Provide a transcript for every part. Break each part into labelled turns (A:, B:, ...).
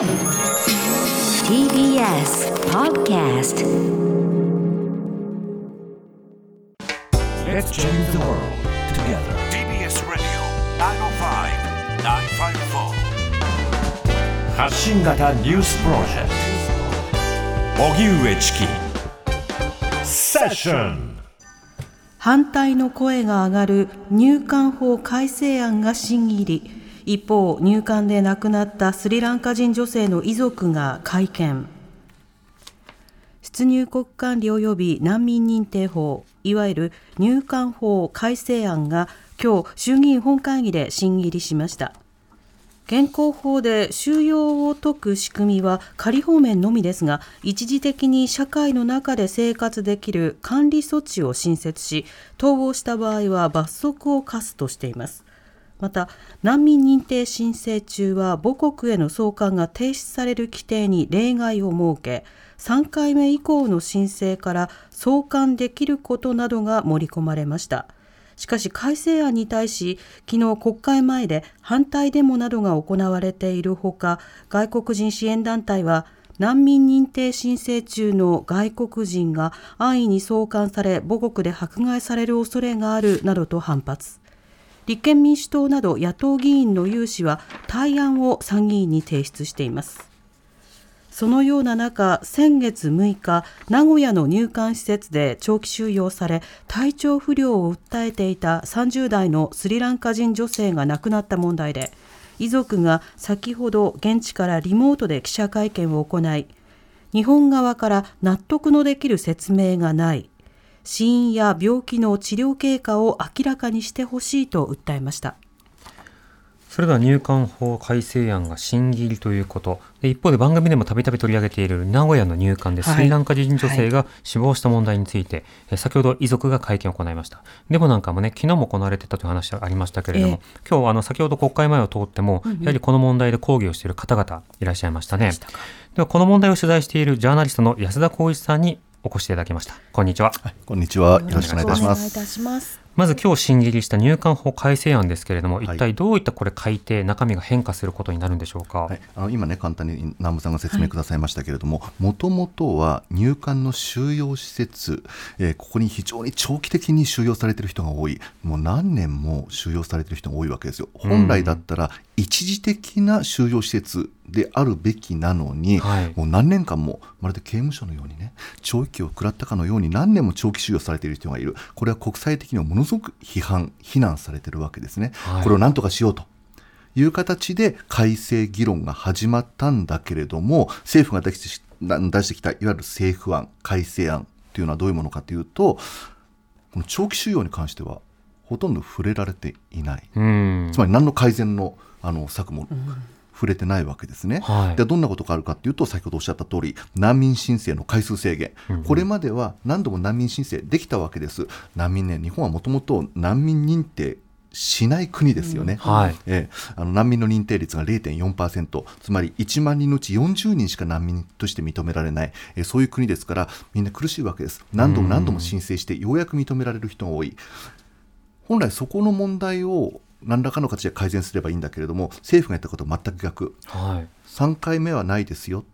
A: TBS Podcast
B: Let's change the world together.
C: TBS Radio 905-954
B: 発信型ニュースプロジェクト荻上チキセッション
D: 反対の声が上がる入管法改正案が審議入り一方入管で亡くなったスリランカ人女性の遺族が会見。出入国管理及び難民認定法いわゆる入管法改正案が今日衆議院本会議で審議入りしました。現行法で収容を解く仕組みは仮放免のみですが一時的に社会の中で生活できる管理措置を新設し逃亡した場合は罰則を課すとしています。また難民認定申請中は母国への送還が停止される規定に例外を設け3回目以降の申請から送還できることなどが盛り込まれました。しかし改正案に対し昨日国会前で反対デモなどが行われているほか外国人支援団体は難民認定申請中の外国人が安易に送還され母国で迫害される恐れがあるなどと反発。立憲民主党など野党議員の有志は対案を参議院に提出しています。そのような中、先月6日、名古屋の入管施設で長期収容され、体調不良を訴えていた30代のスリランカ人女性が亡くなった問題で、遺族が先ほど現地からリモートで記者会見を行い、日本側から納得のできる説明がない、死因や病気の治療経過を明らかにしてほしいと訴えました。
E: それでは入管法改正案が審議入りということ。で一方で番組でもたびたび取り上げている名古屋の入管でスリランカ人女性が死亡した問題について、え先ほど遺族が会見を行いました。デモなんかもね昨日も行われてたという話がありましたけれども、今日あの先ほど国会前を通っても、やはりこの問題で抗議をしている方々いらっしゃいましたね。ではこの問題を取材しているジャーナリストの安田浩一さんにお越しいただきました。こんにちは、
F: こんにちは。よろしくお願いいたします。
D: しま
E: ず今日審議入りした入管法改正案ですけれども、
F: い。
E: 一体どういったこれ改定、中身が変化することになるんでしょうか？
F: はい、あの今ね簡単に南部さんが説明くださいましたけれどももともとは入管の収容施設、えーここに非常に長期的に収容されている人が多い。もう何年も収容されている人が多いわけですよ。本来だったら一時的な収容施設であるべきなのに、
E: はい。
F: もう何年間もまるで刑務所のようにね長期を食らったかのように何年も長期収容されている人がいる。これは国際的にはものすごく批判非難されているわけですね、
E: はい。
F: これを何とかしようという形で改正議論が始まったんだけれども政府が出して出してきたいわゆる政府案改正案というのはどういうものかというとこの長期収容に関してはほとんど触れられていない、
E: うん。
F: つまり何の改善のあの策も触れてないわけですね。
E: はい。
F: でどんなことがあるかというと先ほどおっしゃった通り難民申請の回数制限、これまでは何度も難民申請できたわけです。難民ね日本はもともと難民認定しない国ですよね、
E: はい。
F: ええ。あの難民の認定率が0.4%つまり1万人のうち40人しか難民として認められない、えそういう国ですからみんな苦しいわけです。何度も何度も申請してようやく認められる人が多い。本来そこの問題を何らかの形で改善すればいいんだけれども政府がやったことは全く逆
E: はい。
F: 3回目はないですよ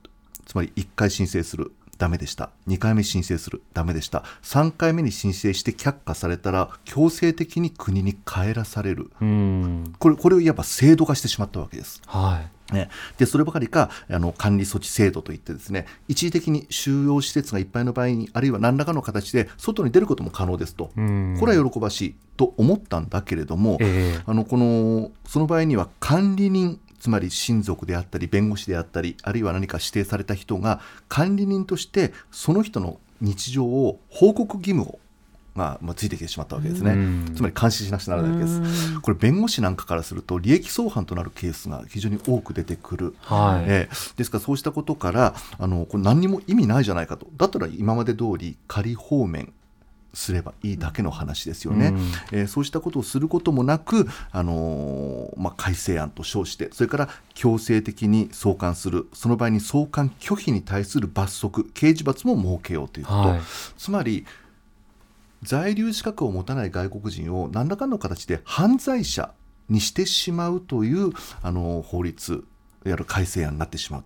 F: つまり1回申請するダメでした2回目申請するダメでした3回目に申請して却下されたら強制的に国に帰らされる
E: うん。
F: これこれをいわば制度化してしまったわけです。
E: はい。
F: ね、でそればかりかあの管理措置制度といってですね一時的に収容施設がいっぱいの場合にあるいは何らかの形で外に出ることも可能ですと、
E: うん。
F: これは喜ばしいと思ったんだけれども、
E: ええ。
F: あのこのその場合には管理人つまり親族であったり弁護士であったりあるいは何か指定された人が管理人としてその人の日常を報告義務をが、まあ、ついてきてしまったわけですね。
E: うん。
F: つまり監視しなくちゃならないわけです。これ弁護士なんかからすると利益相反となるケースが非常に多く出てくる、
E: はい。
F: えーですからそうしたことからあのこれ何にも意味ないじゃないかと。だったら今まで通り仮放免すればいいだけの話ですよね、
E: うん。
F: えーそうしたことをすることもなく、あのーまあ、改正案と称してそれから強制的に送還する。その場合に送還拒否に対する罰則刑事罰も設けようということ、
E: はい。
F: つまり在留資格を持たない外国人を何らかの形で犯罪者にしてしまうというあの法律いわゆる改正案になってしまう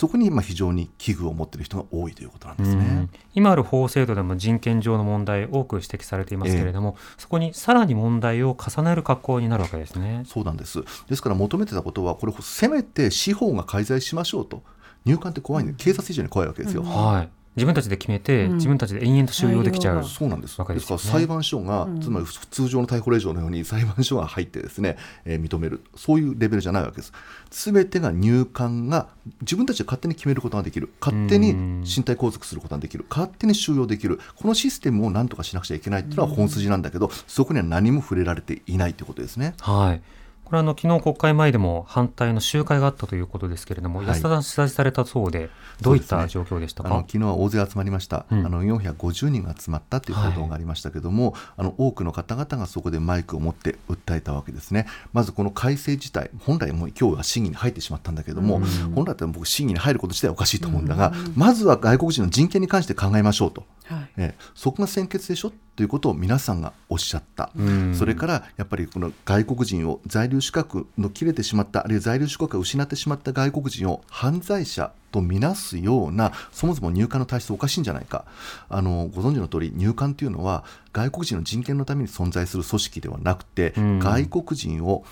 F: そこにまあ非常に危惧を持っている人が多いということなんですね
E: うん。今ある法制度でも人権上の問題多く指摘されていますけれども、そこにさらに問題を重ねる格好になるわけですね。
F: そうなんです。ですから求めてたことは、これ、せめて司法が介在しましょうと、入管って怖いんで、警察以上に怖いわけですよ。
E: はい。自分たちで決めて、
D: うん
E: 自分たちで延々と収容できちゃう。
F: そうなんです。で
E: わけです
F: から裁判所が、つまり通常の逮捕令状のように 裁判所が入ってですね、えー認める、そういうレベルじゃないわけです。すべてが入管が自分たちで勝手に決めることができる、勝手に身体拘束することができる、勝手に収容できる、このシステムを何とかしなくちゃいけないっていうのは本筋なんだけど、そこには何も触れられていないということですね。
E: はい。これあの昨日国会前でも反対の集会があったということですけれども、
F: はい。
E: 安田さん取材されたそうで、どういった状況でしたか？
F: あの昨日は大勢集まりました、
E: うん。
F: あの450人が集まったという報道がありましたけども、あの多くの方々がそこでマイクを持って訴えたわけですね、まずこの改正自体、本来もう今日は審議に入ってしまったんだけども、本来だったら僕、審議に入ること自体はおかしいと思うんだが、まずは外国人の人権に関して考えましょうと。
D: はい。
F: ええそこが先決でしょということを皆さんがおっしゃった、
E: ん。
F: それからやっぱりこの外国人を在留資格の切れてしまったあるいは在留資格を失ってしまった外国人を犯罪者とみなすようなそもそも入管の体質おかしいんじゃないか。あのご存知の通り入管というのは外国人の人権のために存在する組織ではなくて、
E: うん。
F: 外国人を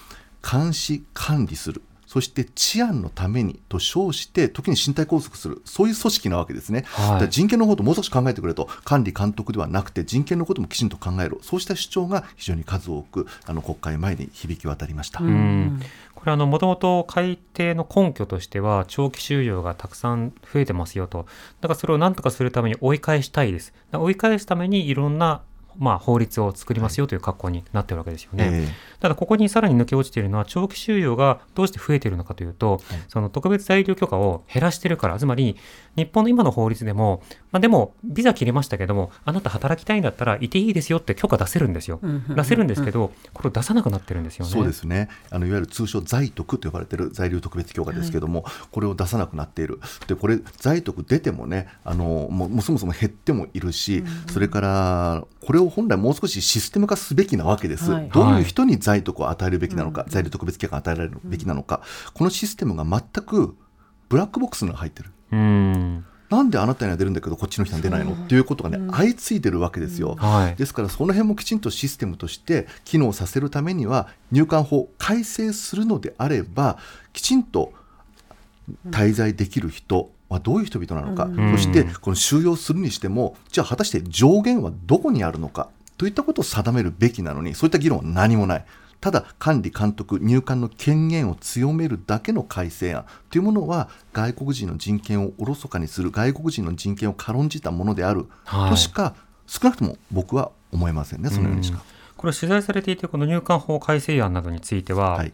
F: 監視管理するそして治安のためにと称して時に身体拘束するそういう組織なわけですね、
E: はい。
F: 人権のことをもう少し考えてくれと管理監督ではなくて人権のこともきちんと考えろ。そうした主張が非常に数多くあの国会前に響き渡りました。
E: うん。これあのもともと改定の根拠としては長期収容がたくさん増えてますよと。だからそれを何とかするために追い返したいです。追い返すためにいろんなまあ、法律を作りますよという格好になってるわけですよね。
F: え
E: ただここにさらに抜け落ちているのは長期収容がどうして増えているのかというと、その特別在留許可を減らしてるからつまり日本の今の法律でも、まあ、でもビザ切れましたけどもあなた働きたいんだったらいていいですよって許可出せるんですよ、出せるんですけどこれを出さなくなってるんですよね。
F: そうですね。あのいわゆる通称在特と呼ばれている在留特別許可ですけども、これを出さなくなっている。でこれ在特出てもねあのもうそもそも減ってもいるし、それからこれを本来もう少しシステム化すべきなわけです、
D: はい。
F: どういう人に在特を与えるべきなのか、在留特別許可を与えられるべきなのか、このシステムが全くブラックボックスに入ってる。
E: うん。
F: なんであなたには出るんだけどこっちの人には出ないの？っていうことがね、相次いでるわけですよ。
E: はい。
F: ですからその辺もきちんとシステムとして機能させるためには入管法改正するのであればきちんと滞在できる人はどういう人々なのか、
E: ん。
F: そしてこの収容するにしてもじゃあ果たして上限はどこにあるのかといったことを定めるべきなのにそういった議論は何もない。ただ管理監督入管の権限を強めるだけの改正案。というものは外国人の人権をおろそかにする外国人の人権を軽んじたものである。
E: はい。
F: としか少なくとも僕は思えませんね、そのようにしか。
E: これ取材されていてこの入管法改正案などについては、
F: はい、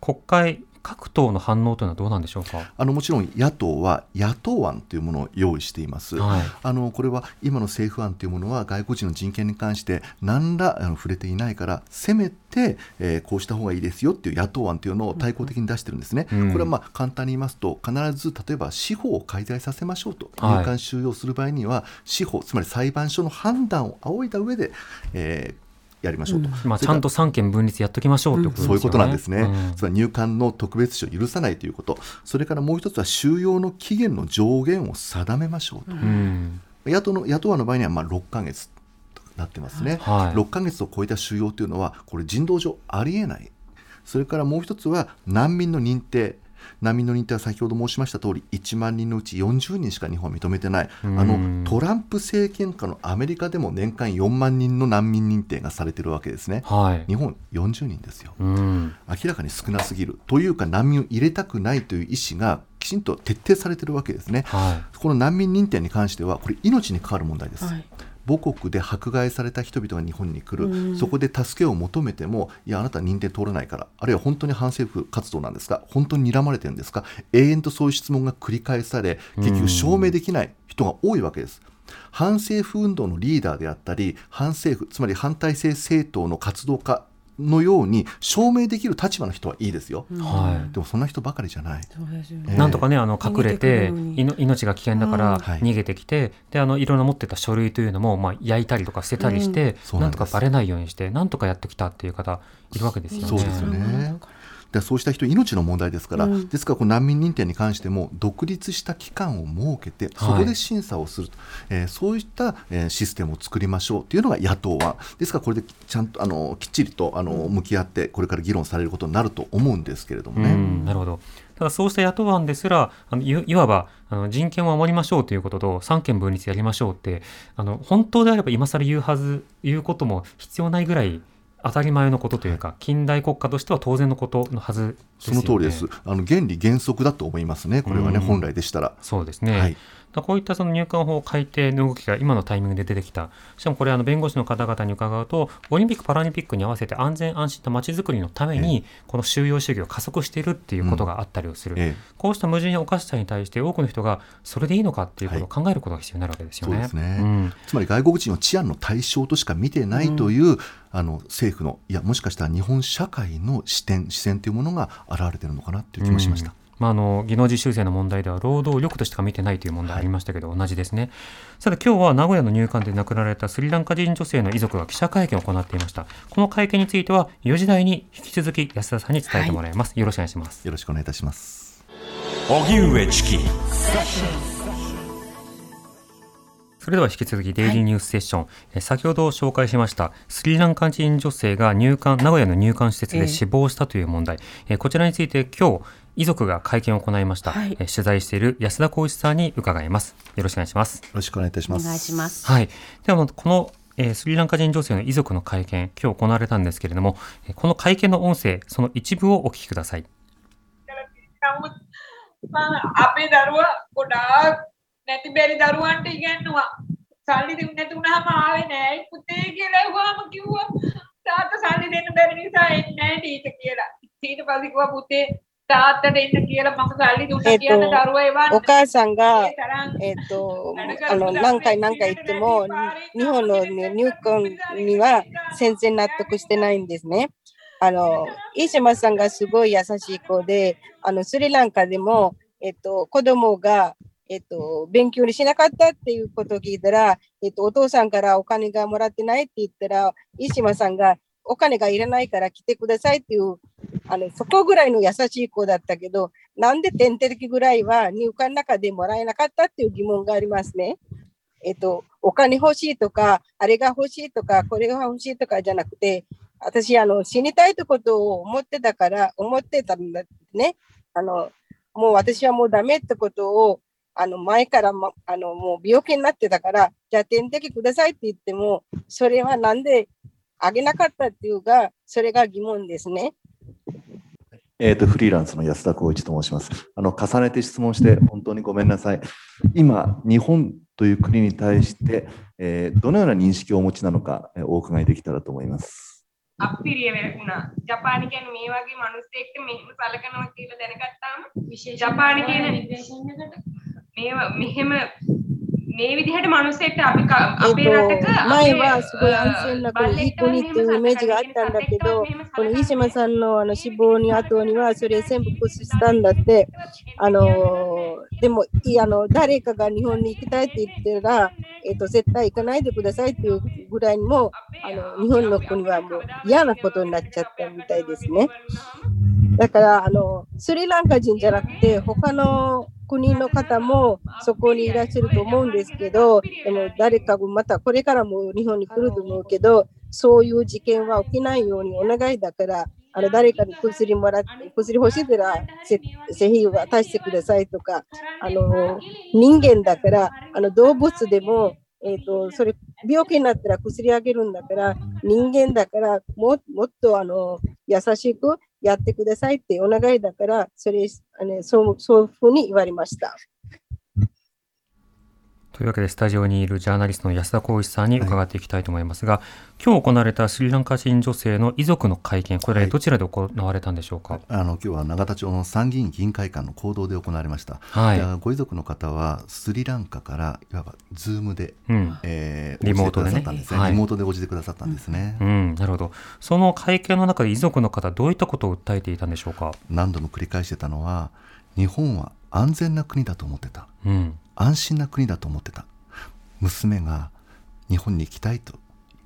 E: 国会各党の反応というのはどうなんでしょうか？
F: あのもちろん野党は野党案というものを用意しています。
E: はい
F: あのこれは今の政府案というものは外国人の人権に関して何らあの触れていないからせめて、えーこうした方がいいですよっていう野党案というのを対抗的に出してるんですね。
E: うん
F: これはまあ簡単に言いますと必ず例えば司法を介在させましょうと
E: はい
F: 入管収容する場合には司法つまり裁判所の判断を仰いだ上で、えーやりましょうと。
E: まあ、ちゃんと三権分立やっときましょうということですよね。
F: そういうことなんですね、
E: うん。
F: つまり入管の特別視を許さないということ、それからもう一つは収容の期限の上限を定めましょうと、
E: うん。
F: 野党の野党案の場合にはまあ6ヶ月となってますね、
E: はい。
F: 6ヶ月を超えた収容というのは、これ、人道上ありえない、それからもう一つは難民の認定。難民の認定は先ほど申しました通り1万人のうち40人しか日本は認めてないあ
E: うん
F: のトランプ政権下のアメリカでも年間4万人の難民認定がされているわけですね
E: はい。
F: 日本40人ですよ
E: うん。
F: 明らかに少なすぎるというか難民を入れたくないという意思がきちんと徹底されているわけですね。
E: は
F: この難民認定に関してはこれ命に関わる問題です。
D: はい
F: 母国で迫害された人々が日本に来る、そこで助けを求めてもいやあなたは認定通らないからあるいは本当に反政府活動なんですか？本当に睨まれてるんですか？永遠とそういう質問が繰り返され結局証明できない人が多いわけです。反政府運動のリーダーであったり反政府つまり反体制政党の活動家のように証明できる立場の人はいいですよ、
E: い。はい。
F: でもそんな人ばかりじゃない。ええ
D: ね。
E: なんとかね、あの隠れて命が危険だから
F: はい
E: 逃げてきて、であのいろんな持ってた書類というのも、まあ、焼いたりとか捨てたりして、
F: そうなん
E: なとかバレないようにしてなんとかやってきたっていう方いるわけですよね。
F: そうですよねでそうした人命の問題ですから、
D: うん。
F: ですからこの難民認定に関しても独立した機関を設けてそこで審査をすると、えーそういった、えーシステムを作りましょうというのが野党案ですからこれでちゃんとあのきっちりとあの向き合ってこれから議論されることになると思うんですけれどもね。
E: うんなるほど。ただそうした野党案ですら、あのいいわばあの人権を守りましょうということと、三権分立やりましょうって、あの本当であれば今更言うはず、言うことも必要ないぐらい当たり前のことというか、近代国家としては当然のことのはずです
F: そ
E: よね。
F: の通りです。あの原理原則だと思いますね。これはね、
E: うん
F: 本来でしたら。
E: そうですね。
F: はい
E: こういったその入管法改定の動きが今のタイミングで出てきた。しかもこれあの弁護士の方々に伺うと、オリンピック・パラリンピックに合わせて安全安心な街づくりのために、この収容主義を加速しているっていうことがあったりをする。
F: ええ
E: こうした矛盾やおかしさに対して多くの人がそれでいいのかっていうことを考えることが必要になるわけですよね。
F: そうですね
E: ん
F: つまり外国人を治安の対象としか見てないという、あの政府のいやもしかしたら日本社会の視点視線というものが現れているのかなという気もしました。
E: うん。まあ、あの技能実習生の問題では労働力としか見てないという問題ありましたけど、同じですね。さて今日は名古屋の入管で亡くなられたスリランカ人女性の遺族が記者会見を行っていました。この会見については4時台に引き続き安田さんに伝えてもらいます、よろしくお願いします。
F: よろしくお願いいたします。
B: 荻上チキ
E: それでは引き続きデイリーニュースセッション、え先ほど紹介しましたスリランカ人女性が入管名古屋の入管施設で死亡したという問題、えこちらについて今日遺族が会見を行いました、
D: はい。
E: え取材している安田浩一さんに伺います。よろしくお願いします。
F: よろしくお願いいたし
D: お
F: ます。
D: 願いします。
E: はい。では、この、えースリランカ人女性の遺族の会見、今日行われたんですけれども、えーこの会見の音声、その一部をお聞きください。
C: නමුත් මම අපේ දරුවා ගොඩාක් නැති බැරි දරුවන්ට ඉගැන්නවා සල්ලි දෙන්න නැතුනහම ආවේ නෑ පුතේ කියලා ඇහුවාම කිව්වා තාත්තා සල්ලි දෙන්න බැරි නිසා එන්නේ නෑ ටීචර් කියලා ඊට පස්සේ කිව්වා පුතේ තාත්තට එන්න කියලා මම සල්ලි දුන්නා
G: えっと
C: කියන දරුවා එවන්න
G: お母さんが
C: ඒ、තරම්
G: えっと、あの、何回何回言っても、に日本の、ね、入管には全然納得してないんですね。あの、飯島さんがすごい優しい子で、あの、スリランカでも、えっと、子供が、 えっと、勉強にしなかったっていうことを聞いたら、えっと、お父さんからお金がもらってないって言ったら、飯島さんが、お金がいらないから来てくださいっていう、あの、そこぐらいの優しい子だったけど、なんで点滴ぐらいは入管の中でもらえなかったっていう疑問がありますね。えっと、お金欲しいとか、あれが欲しいとか、これが欲しいとかじゃなくて、私、あの、死にたいってことを思ってたから、思ってたんだね。あの、もう私はもうダメってことを、あの、前から、ま、あの、もう病気になってたから、じゃあ点滴くださいって言っても、それはなんであげなかったっていうか、それが疑問ですね。
H: えー、とフリーランスの安田光一と申しますあの。重ねて質問して本当にごめんなさい。今、日本という国に対して、えーどのような認識をお持ちなのか、えーお伺いできたらと思います。
C: අපිරිය වුණා ජපානි කියන මේ වගේ මිනිස්සෙක්ට මෙහෙම සලකනවා කියලා දැනගත්තාම ජපානි කියන මේවා මෙහෙම මේ විදිහට මිනිස්සෙක්ට අපි ක-
G: えっ
C: අපේ රටක
G: と、前
C: අපේ
G: はすごい安全な国、いい国っていうイメージがあったんだけど、この飯島さんのあの死亡に後には、それ全部駆使したんだって、あのーでもいいあの、誰かが日本に行きたいって言ったら、えっと、絶対行かないでくださいっていうぐらいにも、あの日本の国はもう嫌なことになっちゃったみたいですね。だから、あの、スリランカ人じゃなくて、他の 国の方もそこにいらっしゃると思うんですけど、でも誰かもまたこれからも日本に来ると思うけど、そういう事件は起きないようにお願いだから、あの誰かに薬もらって、薬欲しいならせ製品を渡してくださいとか、あの人間だから、あの動物でも、えー、とそれ病気になったら薬あげるんだから、人間だからももっとあの優しくやってくださいってお願いだから、それあのそうそういうふうに言われました。
E: というわけで、スタジオにいるジャーナリストの安田浩一さんに伺っていきたいと思いますが、今日行われたスリランカ人女性の遺族の会見、これ、
F: はい
E: どちらで行われたんでしょうか？
F: あの今日は永田町の参議院議員会館の講堂で行われました。
E: はい
F: でご遺族の方はスリランカからいわばズームで、
E: うん。
F: えー
E: リモートでね
F: 応じてくださったんですね。
E: はい
F: リモートで応じてくださったんですね。
E: うん、なるほど。その会見の中で遺族の方、どういったことを訴えていたんでしょうか？
F: 何度も繰り返してたのは日本は安全な国だと思ってた。
E: うん。
F: 安心な国だと思ってた。娘が日本に行きたいと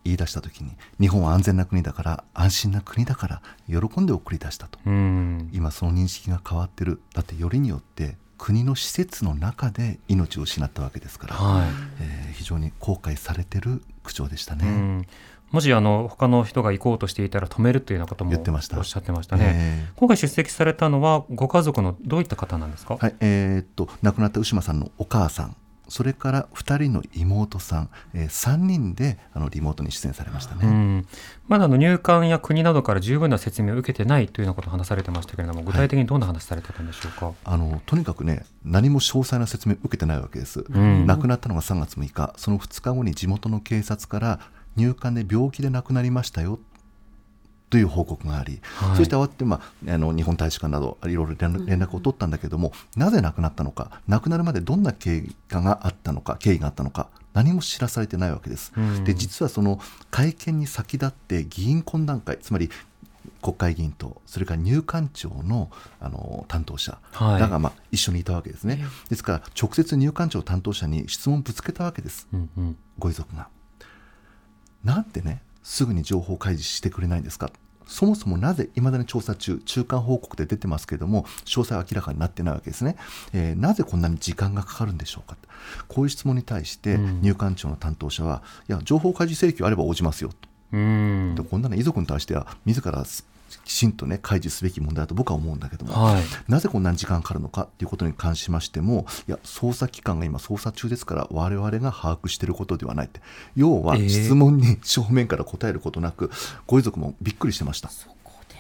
F: 言い出した時に日本は安全な国だから安心な国だから喜んで送り出したと。
E: うん。
F: 今その認識が変わってる。だってよりによって国の施設の中で命を失ったわけですから、
E: はい。
F: えー非常に後悔されてる口調でしたね。
E: うんもしあの他の人が行こうとしていたら止めるというようなこともおっしゃってましたね。
F: えー
E: 今回出席されたのはご家族のどういった方なんですか？
F: はいえーっと亡くなった牛間さんのお母さん。それから2人の妹さん、えー、3人であのリモートに出演されましたね。
E: うん、まだあの入管や国などから十分な説明を受けてないというようなことを話されてましたけれども、具体的にどんな話されてたんでしょうか？
F: あのとにかくね何も詳細な説明を受けてないわけです、
E: ん。
F: 亡くなったのが3月6日。その2日後に地元の警察から入管で病気で亡くなりましたよ。という報告があり、
E: はい。
F: そして慌てて、まあ、あの日本大使館などいろいろ連絡を取ったんだけども、なぜ亡くなったのか亡くなるまでどんな経過があったのか経緯があったのか何も知らされてないわけです。
E: うん。
F: で実はその会見に先立って議員懇談会つまり国会議員とそれから入管庁のあの担当者
E: はい。
F: らが、まあ、一緒にいたわけですね、ですから直接入管庁担当者に質問をぶつけたわけです。
E: うんうん。
F: ご遺族が。なんでねすぐに情報開示してくれないんですか？そもそもなぜいまだに調査中中間報告で出てますけれども詳細は明らかになってないわけですね、えーなぜこんなに時間がかかるんでしょうか？こういう質問に対して
E: うん。
F: 入管庁の担当者は、いや情報開示請求あれば応じますよと。
E: うん。
F: でこんなの遺族に対しては自らきちんとね開示すべき問題だと僕は思うんだけども、
E: はい。
F: なぜこんなに時間かかるのかということに関しましてもいや捜査機関が今捜査中ですから我々が把握していることではないって。要は
E: えー
F: 質問に正面から答えることなく、ご遺族もびっくりしてました。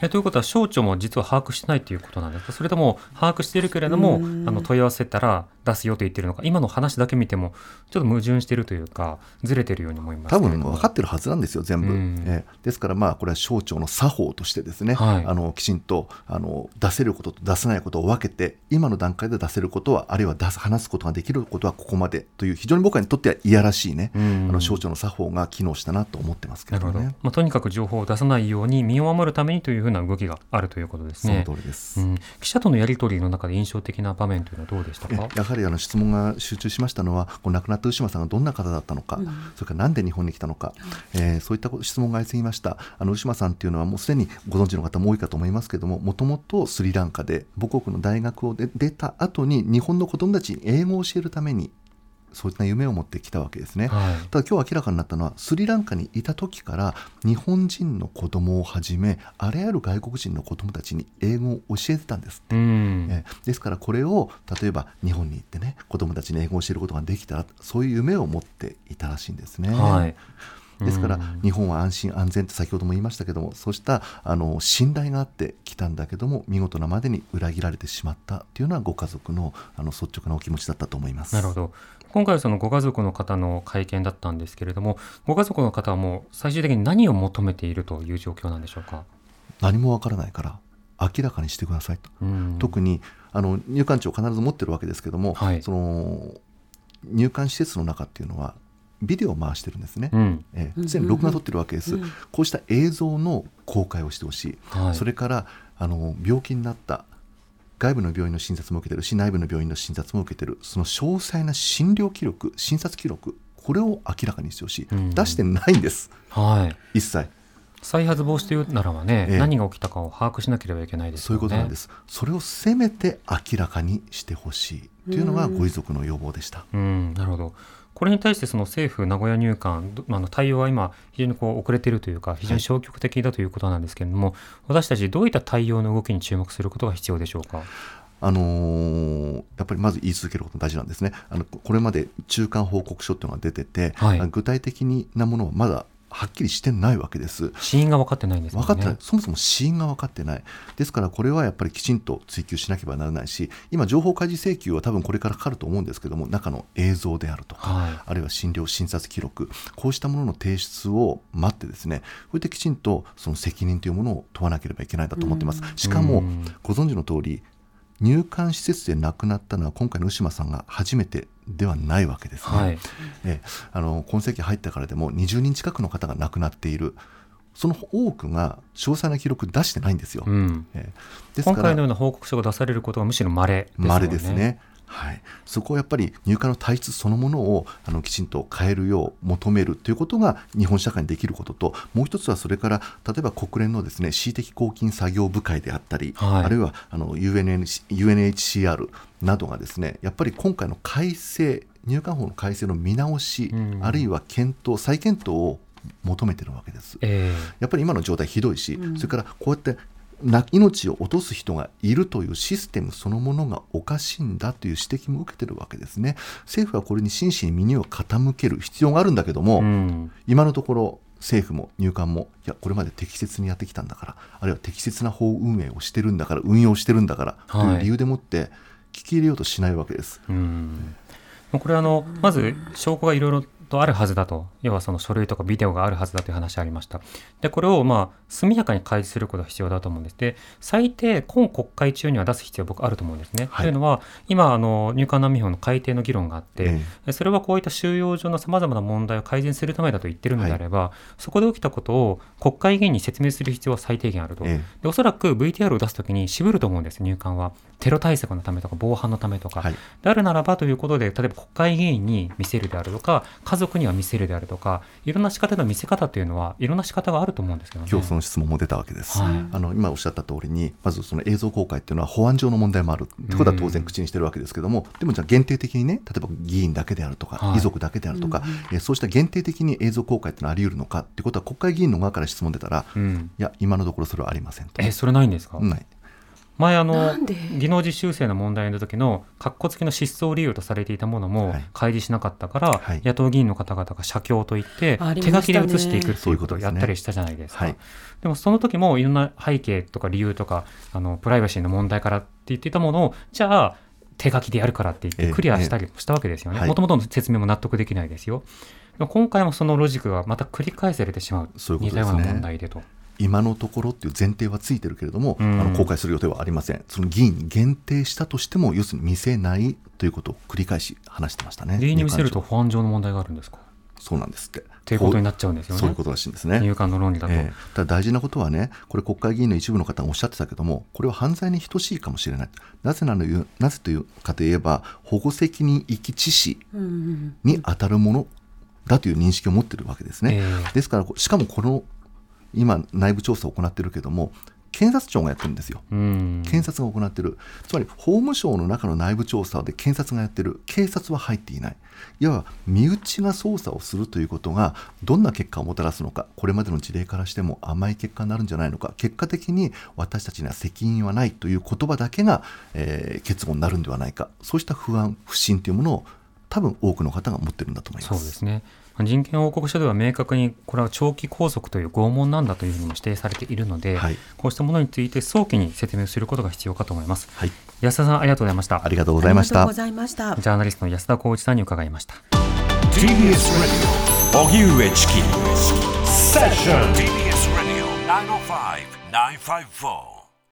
E: えということは省庁も実は把握してないということなんですか？それとも把握しているけれどもあの問い合わせたら出すよと言ってるのか。今の話だけ見てもちょっと矛盾しているというかずれてるように思います
F: 多分分かってるはずなんですよ、全部。
E: うん。
F: えーですから、まあ、これは省庁の作法としてですね、
E: はい。
F: あのきちんとあの出せることと出せないことを分けて、今の段階で出せることは、あるいは出す話すことができることはここまでという、非常に僕にとってはいやらしいね、
E: うん。
F: あの省庁の作法が機能したなと思ってますけ
E: なるほど、
F: どね。
E: まあ、とにかく情報を出さないように身を守るためにというふうな動きがあるということです
F: その
E: ね。
F: 通りです。
E: うん、記者とのやり取りの中で印象的な場面というのはどうでした
F: え
E: か
F: やはりあの質問が集中しましたのは、こう亡くなった牛間さんがどんな方だったのか、それからなんで日本に来たのか、えーそういった質問が相次ぎました。あの牛間さんっていうのは、もうすでにご存知の方も多いかと思いますけれども、もともとスリランカで母国の大学を出出た後に、日本の子供たちに英語を教えるために、そういった夢を持ってきたわけですね。
E: はい。
F: ただ今日明らかになったのはスリランカにいた時から日本人の子供をはじめあらゆる外国人の子供たちに英語を教えてたんですって。
E: うん。
F: えーですからこれを例えば日本に行ってね子供たちに英語を教えることができたらそういう夢を持っていたらしいんですね。
E: はい。
F: ですから
E: うん。
F: 日本は安心安全って先ほども言いましたけどもそうしたあの信頼があってきたんだけども見事なまでに裏切られてしまったっていうのはご家族のあの率直なお気持ちだったと思います。
E: なるほど今回はそのご家族の方の会見だったんですけれどもご家族の方はもう最終的に何を求めているという状況なんでしょうか？
F: 何もわからないから明らかにしてくださいと。
E: うん。
F: 特にあの入管庁必ず持ってるわけですけども、
E: はい。
F: その入管施設の中っていうのはビデオを回してるんですね。
E: うん。
F: えー、すでに録画撮ってるわけです、こうした映像の公開をしてほしい、
E: はい。
F: それからあの病気になった外部の病院の診察も受けてるし内部の病院の診察も受けてるその詳細な診療記録診察記録これを明らかにしてほしい、
E: うん。
F: 出してないんです。
E: はい。
F: 一切。
E: 再発防止というならばね、
F: ええ。
E: 何が起きたかを把握しなければいけないです
F: そう。いうことなんです、それをせめて明らかにしてほしい。というのがご遺族の要望でした。
E: うん、なるほど。これに対してその政府名古屋入管どあの対応は今非常にこう遅れているというか非常に消極的だということなんですけれども、私たちどういった対応の動きに注目することが必要でしょうか？
F: あのーやっぱりまず言い続けることが大事なんですね。あのこれまで中間報告書っていうのが出てて、
E: はい
F: 具体的なものはまだはっきりしてないわけです。
E: 死因が分かってないんですね。
F: 分かってない、そもそも死因が分かってない、ですからこれはやっぱりきちんと追及しなければならないし、今、情報開示請求は多分これからかかると思うんですけども、中の映像であるとか、
E: はい
F: あるいは診療、診察記録、こうしたものの提出を待って、ですねこうやってきちんとその責任というものを問わなければいけないんだと思ってます。しかも
E: うん
F: ご存知の通り入管施設で亡くなったのは今回の牛間さんが初めてではないわけですね。
E: はい
F: ええあの今世紀入ったからでも20人近くの方が亡くなっているその多くが詳細な記録出してないんですよ。
E: うん、
F: ええですから
E: 今回のような報告書が出されることはむしろ稀ですよね。
F: 稀ですね。はい、そこをやっぱり入管の体質そのものをあのきちんと変えるよう求めるということが日本社会にできることともう一つはそれから例えば国連のですね恣意的公金作業部会であったり、
E: はい。
F: あるいはあの UNH UNHCR などがですねやっぱり今回の改正入管法の改正の見直し、
E: うん。
F: あるいは検討再検討を求めてるわけです。
E: え
F: やっぱり今の状態ひどいし、それからこうやってな命を落とす人がいるというシステムそのものがおかしいんだという指摘も受けてるわけですね。政府はこれに真摯に耳を傾ける必要があるんだけども、
E: えうん
F: 今のところ政府も入管もいやこれまで適切にやってきたんだからあるいは適切な法運営をしてるんだから運用してるんだから、
E: はい
F: という理由でもって聞き入れようとしないわけです。
E: うんこれあのまず証拠がいろいろとあるはずだと。要はその書類とかビデオがあるはずだという話ありました。でこれをまあ速やかに開示することが必要だと思うんです。で最低今国会中には出す必要僕あると思うんですね、
F: はい。
E: というのは今あの入管難民法の改定の議論があって、
F: え
E: でそれはこういった収容所のさまざまな問題を改善するためだと言ってるのであれば、そこで起きたことを国会議員に説明する必要は最低限あると、
F: え
E: でおそらく VTR を出すときに渋ると思うんです。入管はテロ対策のためとか防犯のためとか、
F: はい。
E: であるならばということで例えば国会議員に見せるであるとか家族には見せるであるとかいろんな仕方の見せ方というのはいろんな仕方があると思うんですけどね。
F: 今日その質問も出たわけです。
E: はい。
F: あの今おっしゃった通りにまずその映像公開っていうのは保安上の問題もある。ってことは当然口にしてるわけですけども、でもじゃあ限定的にね例えば議員だけであるとか、
E: はい。
F: 遺族だけであるとか、えーそうした限定的に映像公開っていうのはあり得るのかってことは国会議員の側から質問出たら、
E: うん、
F: いや今のところそれはありませんと。
E: えそれないんですか、
F: ない
E: 前あの技能実習生の問題の時の括弧付きの失踪理由とされていたものも
F: はい。
E: 開示しなかったから、
F: はい。
E: 野党議員の方々が写経といって
D: あり
E: 手書きで写していくって
F: そう
E: い
F: ううこととですね
E: やったりしたじゃないですか。
F: はい
E: でもその時もいろんな背景とか理由とかあのプライバシーの問題からって言っていたものをじゃあ手書きでやるからって言
F: ええ
E: ってクリアしたりしたわけですよね。
F: はい。
E: もともとの説明も納得できないですよ。今回もそのロジックがまた繰り返されてしまう。
F: そういうね。
E: 似たような問題でと。
F: 今のところっていう前提はついてるけれども、
E: うん
F: あの公開する予定はありません。その議員に限定したとしても要するに見せないということを繰り返し話してましたね。
E: 理由に見せると保安上の問題があるんですか？
F: 庁そうなんですって。
E: っていうことになっちゃうんですよね。
F: そういうことらしいんですね。
E: 入管の論理だと。
F: ええただ大事なことはね、これ国会議員の一部の方がおっしゃってたけども、これは犯罪に等しいかもしれない。なぜなのいうなぜというかといえば、保護責任遺棄致死に当たるものだという認識を持っているわけですね。
E: ええ
F: ですから、しかもこの今、内部調査を行っているけども、検察庁がやってるんですよ。
E: うん
F: 検察が行っている、つまり法務省の中の内部調査で検察がやっている、警察は入っていない、いわば身内が捜査をするということが、どんな結果をもたらすのか、これまでの事例からしても甘い結果になるんじゃないのか、結果的に私たちには責任はないという言葉だけが、えー結論になるんではないか、そうした不安、不信というものを、多分多くの方が持ってるんだと思います。
E: そうですね。人権報告書では明確にこれは長期拘束という拷問なんだというふうにも指定されているので、
F: はい
E: こうしたものについて早期に説明することが必要かと思います。
F: はい、
E: 安田さん
F: ありがとうございました
D: あ。りがとうございました。
E: ジャーナリストの安田光一さんに伺いました。
B: TBS Radio 荻上チキセッション TBS Radio 905-954